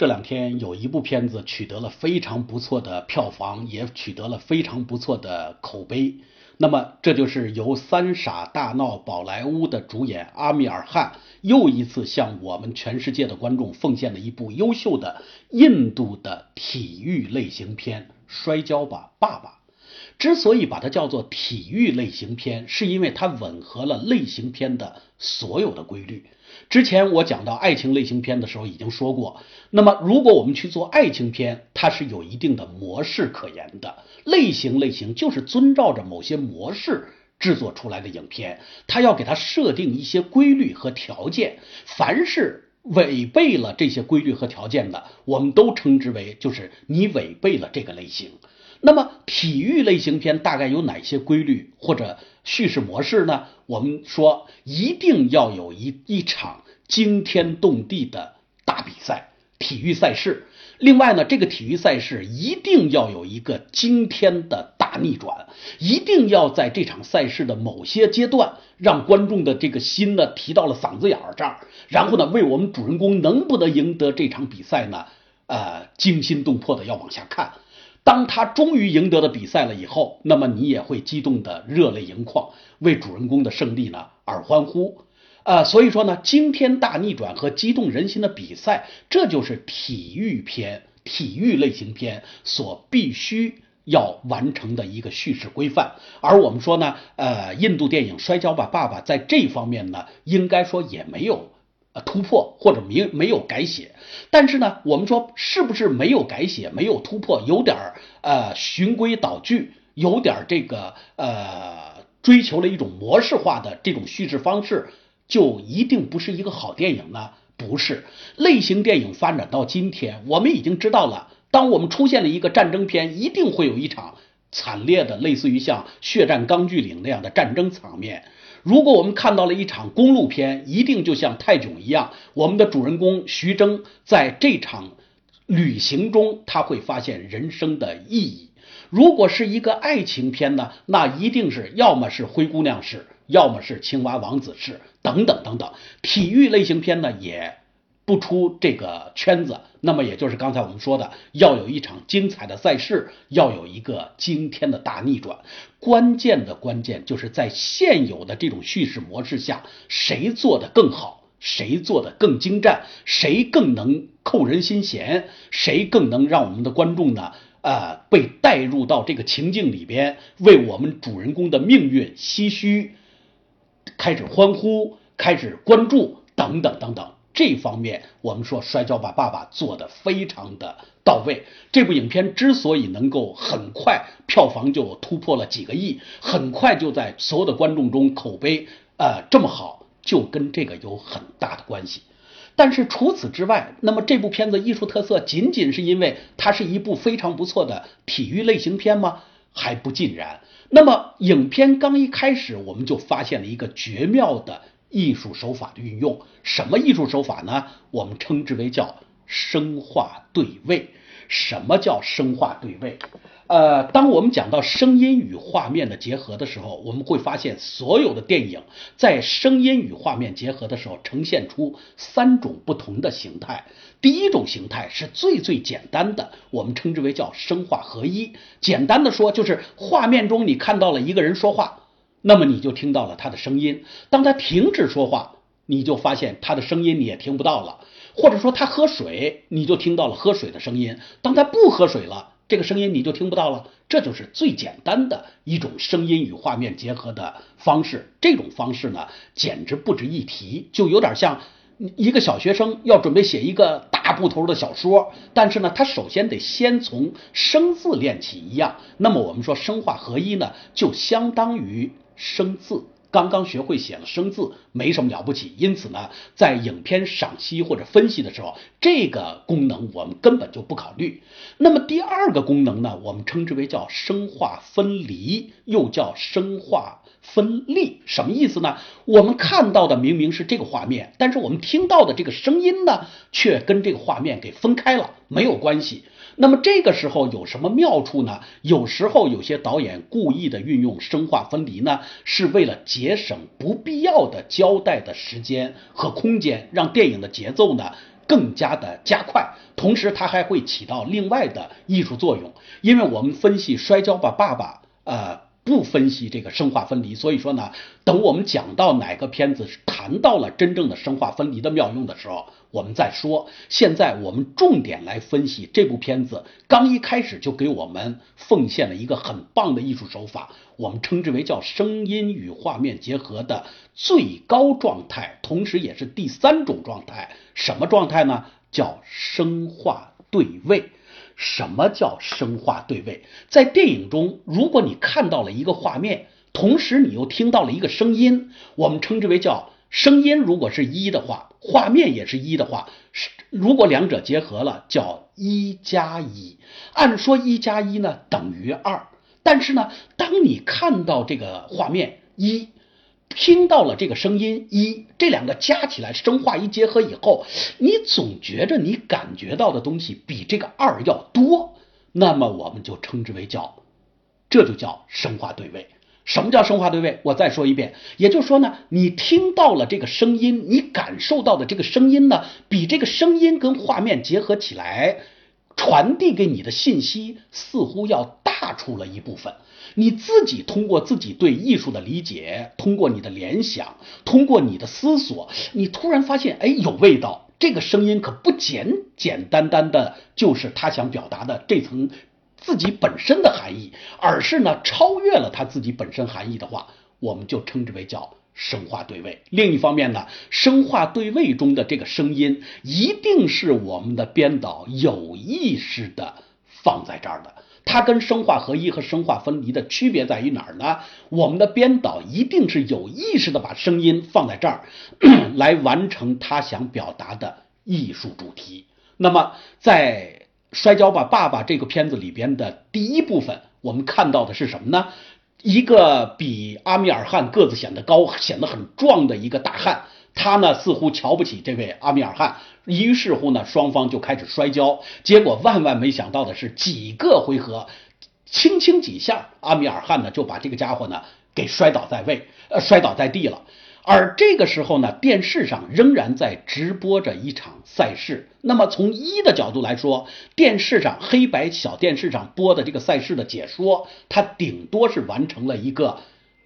这两天有一部片子取得了非常不错的票房，也取得了非常不错的口碑。那么，这就是由《三傻大闹宝莱坞》的主演阿米尔汗又一次向我们全世界的观众奉献了一部优秀的印度的体育类型片《摔跤吧，爸爸》。之所以把它叫做体育类型片，是因为它吻合了类型片的所有的规律。之前我讲到爱情类型片的时候已经说过，那么如果我们去做爱情片，它是有一定的模式可言的。类型类型就是遵照着某些模式制作出来的影片，它要给它设定一些规律和条件。凡是违背了这些规律和条件的，我们都称之为就是你违背了这个类型。那么体育类型片大概有哪些规律或者叙事模式呢？我们说一定要有一一场惊天动地的大比赛，体育赛事。另外呢，这个体育赛事一定要有一个惊天的大逆转，一定要在这场赛事的某些阶段，让观众的这个心呢提到了嗓子眼儿这儿，然后呢，为我们主人公能不能赢得这场比赛呢，呃，惊心动魄的要往下看。当他终于赢得了比赛了以后，那么你也会激动的热泪盈眶，为主人公的胜利呢而欢呼，呃，所以说呢，惊天大逆转和激动人心的比赛，这就是体育片、体育类型片所必须要完成的一个叙事规范。而我们说呢，呃，印度电影《摔跤吧，爸爸》在这方面呢，应该说也没有。呃，突破或者没没有改写，但是呢，我们说是不是没有改写、没有突破，有点儿呃循规蹈矩，有点儿这个呃追求了一种模式化的这种叙事方式，就一定不是一个好电影呢？不是，类型电影发展到今天，我们已经知道了，当我们出现了一个战争片，一定会有一场惨烈的，类似于像《血战钢锯岭》那样的战争场面。如果我们看到了一场公路片，一定就像泰囧一样，我们的主人公徐峥在这场旅行中，他会发现人生的意义。如果是一个爱情片呢，那一定是要么是灰姑娘式，要么是青蛙王子式，等等等等。体育类型片呢，也。不出这个圈子，那么也就是刚才我们说的，要有一场精彩的赛事，要有一个惊天的大逆转。关键的关键就是在现有的这种叙事模式下，谁做的更好，谁做的更精湛，谁更能扣人心弦，谁更能让我们的观众呢，呃，被带入到这个情境里边，为我们主人公的命运唏嘘，开始欢呼，开始关注，等等等等。这方面，我们说《摔跤吧，爸爸》做的非常的到位。这部影片之所以能够很快票房就突破了几个亿，很快就在所有的观众中口碑呃这么好，就跟这个有很大的关系。但是除此之外，那么这部片子艺术特色仅仅是因为它是一部非常不错的体育类型片吗？还不尽然。那么影片刚一开始，我们就发现了一个绝妙的。艺术手法的运用，什么艺术手法呢？我们称之为叫声画对位。什么叫声画对位？呃，当我们讲到声音与画面的结合的时候，我们会发现所有的电影在声音与画面结合的时候，呈现出三种不同的形态。第一种形态是最最简单的，我们称之为叫声画合一。简单的说，就是画面中你看到了一个人说话。那么你就听到了他的声音。当他停止说话，你就发现他的声音你也听不到了。或者说他喝水，你就听到了喝水的声音。当他不喝水了，这个声音你就听不到了。这就是最简单的一种声音与画面结合的方式。这种方式呢，简直不值一提，就有点像一个小学生要准备写一个大部头的小说，但是呢，他首先得先从生字练起一样。那么我们说声画合一呢，就相当于。生字刚刚学会写了生字，没什么了不起。因此呢，在影片赏析或者分析的时候，这个功能我们根本就不考虑。那么第二个功能呢，我们称之为叫声画分离，又叫声画分立。什么意思呢？我们看到的明明是这个画面，但是我们听到的这个声音呢，却跟这个画面给分开了，没有关系。那么这个时候有什么妙处呢？有时候有些导演故意的运用生化分离呢，是为了节省不必要的交代的时间和空间，让电影的节奏呢更加的加快，同时它还会起到另外的艺术作用。因为我们分析《摔跤吧，爸爸》呃。不分析这个生化分离，所以说呢，等我们讲到哪个片子谈到了真正的生化分离的妙用的时候，我们再说。现在我们重点来分析这部片子，刚一开始就给我们奉献了一个很棒的艺术手法，我们称之为叫声音与画面结合的最高状态，同时也是第三种状态。什么状态呢？叫声画对位。什么叫声画对位？在电影中，如果你看到了一个画面，同时你又听到了一个声音，我们称之为叫声音。如果是一的话，画面也是一的话，是如果两者结合了，叫一加一。按说一加一呢等于二，但是呢，当你看到这个画面一。听到了这个声音，一这两个加起来，声画一结合以后，你总觉着你感觉到的东西比这个二要多，那么我们就称之为叫，这就叫声画对位。什么叫声画对位？我再说一遍，也就是说呢，你听到了这个声音，你感受到的这个声音呢，比这个声音跟画面结合起来，传递给你的信息似乎要大出了一部分。你自己通过自己对艺术的理解，通过你的联想，通过你的思索，你突然发现，哎，有味道。这个声音可不简简单单的，就是他想表达的这层自己本身的含义，而是呢超越了他自己本身含义的话，我们就称之为叫声画对位。另一方面呢，声画对位中的这个声音，一定是我们的编导有意识的放在这儿的。它跟生化合一和生化分离的区别在于哪儿呢？我们的编导一定是有意识的把声音放在这儿，来完成他想表达的艺术主题。那么，在《摔跤吧，爸爸》这个片子里边的第一部分，我们看到的是什么呢？一个比阿米尔汗个子显得高、显得很壮的一个大汉。他呢似乎瞧不起这位阿米尔汗，于是乎呢双方就开始摔跤。结果万万没想到的是，几个回合，轻轻几下，阿米尔汗呢就把这个家伙呢给摔倒在位，呃摔倒在地了。而这个时候呢，电视上仍然在直播着一场赛事。那么从一的角度来说，电视上黑白小电视上播的这个赛事的解说，它顶多是完成了一个。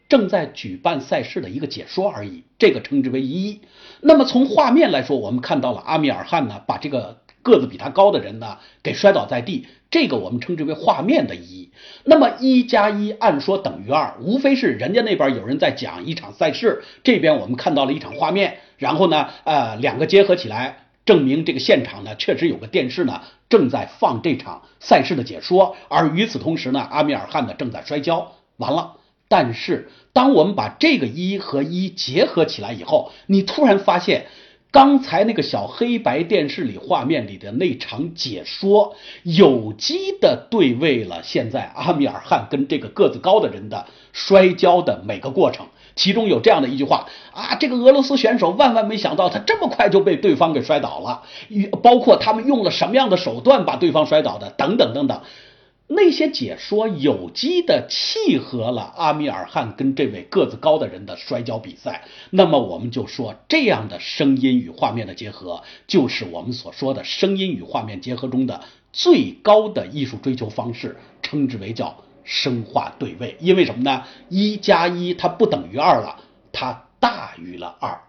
正在举办赛事的一个解说而已，这个称之为一。那么从画面来说，我们看到了阿米尔汗呢，把这个个子比他高的人呢给摔倒在地，这个我们称之为画面的一。那么一加一按说等于二，无非是人家那边有人在讲一场赛事，这边我们看到了一场画面，然后呢，呃，两个结合起来，证明这个现场呢确实有个电视呢正在放这场赛事的解说，而与此同时呢，阿米尔汗呢正在摔跤，完了。但是，当我们把这个一和一结合起来以后，你突然发现，刚才那个小黑白电视里画面里的那场解说，有机的对位了现在阿米尔汗跟这个个子高的人的摔跤的每个过程。其中有这样的一句话啊，这个俄罗斯选手万万没想到，他这么快就被对方给摔倒了，包括他们用了什么样的手段把对方摔倒的，等等等等。那些解说有机的契合了阿米尔汗跟这位个子高的人的摔跤比赛，那么我们就说这样的声音与画面的结合，就是我们所说的声音与画面结合中的最高的艺术追求方式，称之为叫声画对位。因为什么呢？一加一它不等于二了，它大于了二。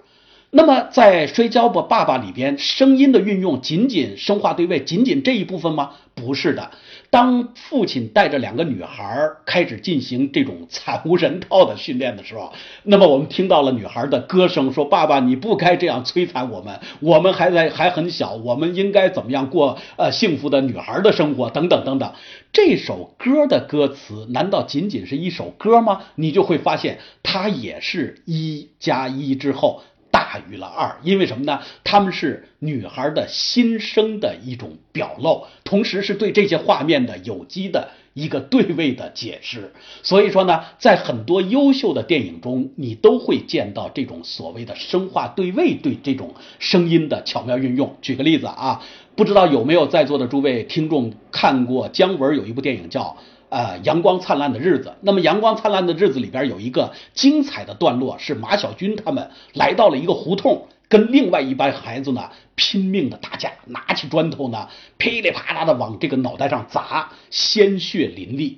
那么在摔跤吧爸爸里边，声音的运用仅仅声画对位，仅仅这一部分吗？不是的。当父亲带着两个女孩开始进行这种惨无人道的训练的时候，那么我们听到了女孩的歌声，说：“爸爸，你不该这样摧残我们，我们还在还很小，我们应该怎么样过呃幸福的女孩的生活？”等等等等。这首歌的歌词难道仅仅是一首歌吗？你就会发现，它也是一加一之后。大于了二，因为什么呢？他们是女孩的心声的一种表露，同时是对这些画面的有机的一个对位的解释。所以说呢，在很多优秀的电影中，你都会见到这种所谓的声画对位对这种声音的巧妙运用。举个例子啊，不知道有没有在座的诸位听众看过姜文有一部电影叫？呃，阳光灿烂的日子。那么，阳光灿烂的日子里边有一个精彩的段落，是马小军他们来到了一个胡同，跟另外一班孩子呢拼命的打架，拿起砖头呢噼里啪啦的往这个脑袋上砸，鲜血淋漓。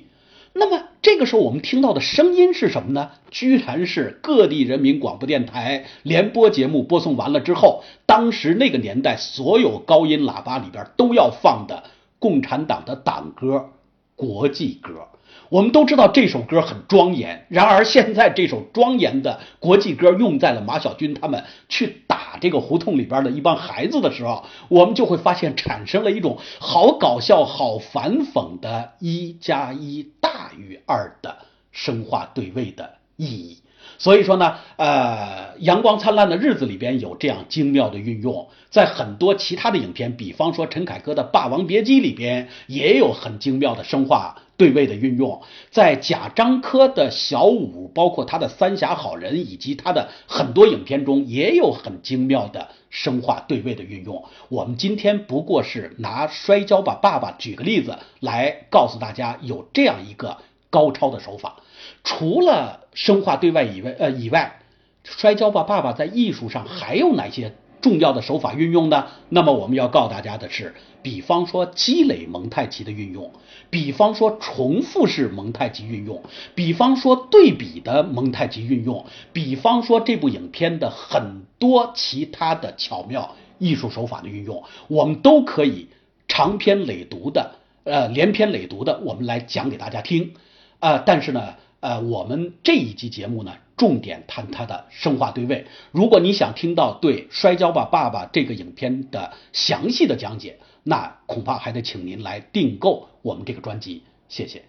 那么这个时候我们听到的声音是什么呢？居然是各地人民广播电台联播节目播送完了之后，当时那个年代所有高音喇叭里边都要放的共产党的党歌、国际歌。我们都知道这首歌很庄严，然而现在这首庄严的国际歌用在了马小军他们去打这个胡同里边的一帮孩子的时候，我们就会发现产生了一种好搞笑、好反讽的“一加一大于二”的生化对位的意义。所以说呢，呃，阳光灿烂的日子里边有这样精妙的运用，在很多其他的影片，比方说陈凯歌的《霸王别姬》里边也有很精妙的生化。对位的运用，在贾樟柯的小五，包括他的《三峡好人》以及他的很多影片中，也有很精妙的生化对位的运用。我们今天不过是拿《摔跤吧，爸爸》举个例子来告诉大家，有这样一个高超的手法。除了生化对外以外，呃以外，《摔跤吧，爸爸》在艺术上还有哪些？重要的手法运用呢？那么我们要告诉大家的是，比方说积累蒙太奇的运用，比方说重复式蒙太奇运用，比方说对比的蒙太奇运用，比方说这部影片的很多其他的巧妙艺术手法的运用，我们都可以长篇累读的，呃，连篇累读的，我们来讲给大家听。啊，但是呢。呃，我们这一集节目呢，重点谈它的生化对位。如果你想听到对《摔跤吧，爸爸》这个影片的详细的讲解，那恐怕还得请您来订购我们这个专辑。谢谢。